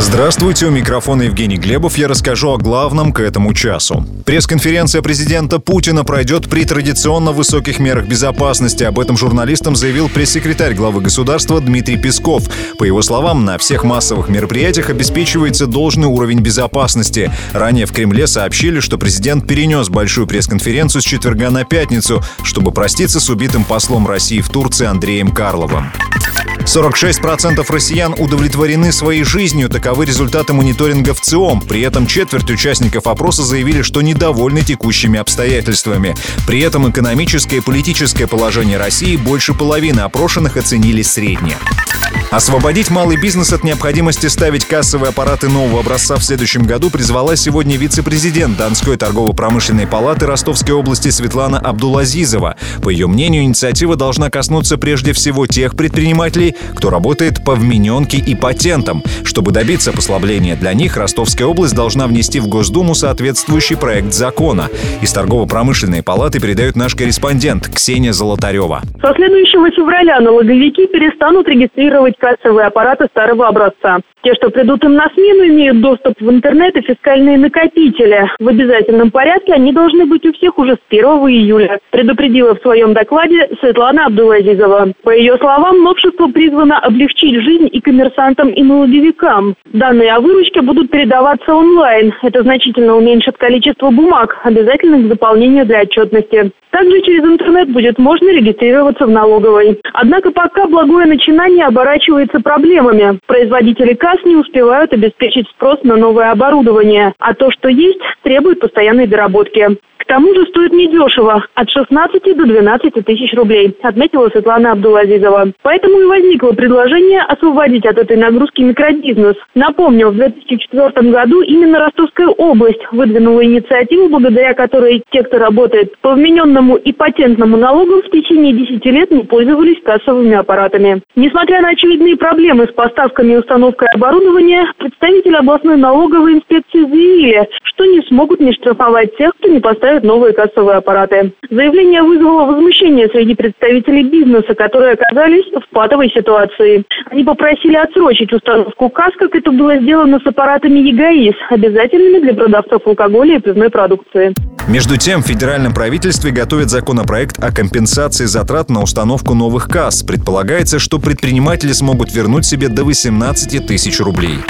Здравствуйте, у микрофона Евгений Глебов. Я расскажу о главном к этому часу. Пресс-конференция президента Путина пройдет при традиционно высоких мерах безопасности. Об этом журналистам заявил пресс-секретарь главы государства Дмитрий Песков. По его словам, на всех массовых мероприятиях обеспечивается должный уровень безопасности. Ранее в Кремле сообщили, что президент перенес большую пресс-конференцию с четверга на пятницу, чтобы проститься с убитым послом России в Турции Андреем Карловым. 46% россиян удовлетворены своей жизнью. Таковы результаты мониторинга в ЦИОМ. При этом четверть участников опроса заявили, что недовольны текущими обстоятельствами. При этом экономическое и политическое положение России больше половины опрошенных оценили среднее. Освободить малый бизнес от необходимости ставить кассовые аппараты нового образца в следующем году призвала сегодня вице-президент Донской торгово-промышленной палаты Ростовской области Светлана Абдулазизова. По ее мнению, инициатива должна коснуться прежде всего тех предпринимателей, кто работает по вмененке и патентам. Чтобы добиться послабления для них, Ростовская область должна внести в Госдуму соответствующий проект закона. Из торгово-промышленной палаты передает наш корреспондент Ксения Золотарева. Со следующего февраля налоговики перестанут регистрировать кассовые аппараты старого образца. Те, что придут им на смену, имеют доступ в интернет и фискальные накопители. В обязательном порядке они должны быть у всех уже с 1 июля, предупредила в своем докладе Светлана Абдулазизова. По ее словам, новшество призвано облегчить жизнь и коммерсантам, и налоговикам. Данные о выручке будут передаваться онлайн. Это значительно уменьшит количество бумаг, обязательных к заполнению для отчетности. Также через интернет будет можно регистрироваться в налоговой. Однако пока благое начинание оборачивается проблемами. Производители касс не успевают обеспечить спрос на новое оборудование, а то, что есть, требует постоянной доработки тому же стоит недешево – от 16 до 12 тысяч рублей, отметила Светлана Абдулазизова. Поэтому и возникло предложение освободить от этой нагрузки микробизнес. Напомню, в 2004 году именно Ростовская область выдвинула инициативу, благодаря которой те, кто работает по вмененному и патентному налогам, в течение 10 лет не пользовались кассовыми аппаратами. Несмотря на очевидные проблемы с поставками и установкой оборудования, представители областной налоговой инспекции заявили, что не смогут не штрафовать тех, кто не поставит новые кассовые аппараты. Заявление вызвало возмущение среди представителей бизнеса, которые оказались в патовой ситуации. Они попросили отсрочить установку касс, как это было сделано с аппаратами ЕГАИС, обязательными для продавцов алкоголя и пивной продукции. Между тем, в федеральном правительстве готовят законопроект о компенсации затрат на установку новых касс. Предполагается, что предприниматели смогут вернуть себе до 18 тысяч рублей.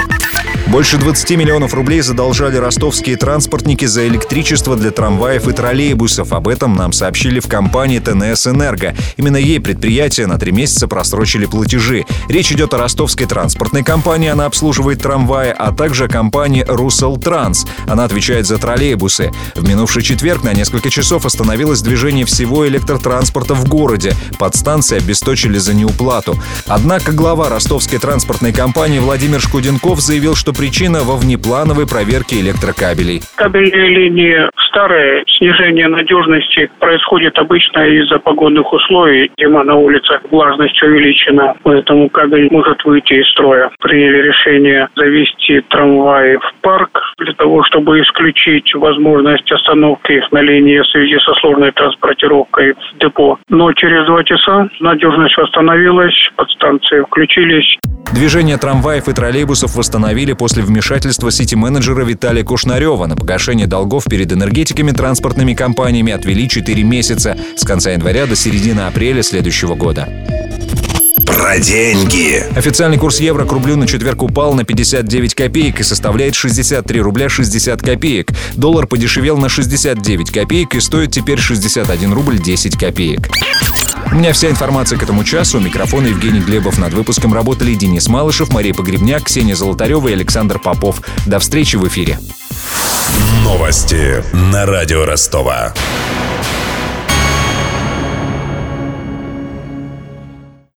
Больше 20 миллионов рублей задолжали ростовские транспортники за электричество для трамваев и троллейбусов. Об этом нам сообщили в компании ТНС «Энерго». Именно ей предприятие на три месяца просрочили платежи. Речь идет о ростовской транспортной компании, она обслуживает трамваи, а также о компании «Русел Транс». Она отвечает за троллейбусы. В минувший четверг на несколько часов остановилось движение всего электротранспорта в городе. Подстанции обесточили за неуплату. Однако глава ростовской транспортной компании Владимир Шкуденков заявил, что причина во внеплановой проверке электрокабелей. Кабельные линии старые, снижение надежности происходит обычно из-за погодных условий. Зима на улице, влажность увеличена, поэтому кабель может выйти из строя. Приняли решение завести трамваи в парк для того, чтобы исключить возможность остановки их на линии в связи со сложной транспортировкой в депо. Но через два часа надежность восстановилась, подстанции включились. Движение трамваев и троллейбусов восстановили после вмешательства сити-менеджера Виталия Кушнарева. На погашение долгов перед энергетиками транспортными компаниями отвели 4 месяца с конца января до середины апреля следующего года. Про деньги. Официальный курс евро к рублю на четверг упал на 59 копеек и составляет 63 рубля 60 копеек. Доллар подешевел на 69 копеек и стоит теперь 61 рубль 10 копеек. У меня вся информация к этому часу. У микрофона Евгений Глебов. Над выпуском работали Денис Малышев, Мария Погребняк, Ксения Золотарева и Александр Попов. До встречи в эфире. Новости на радио Ростова.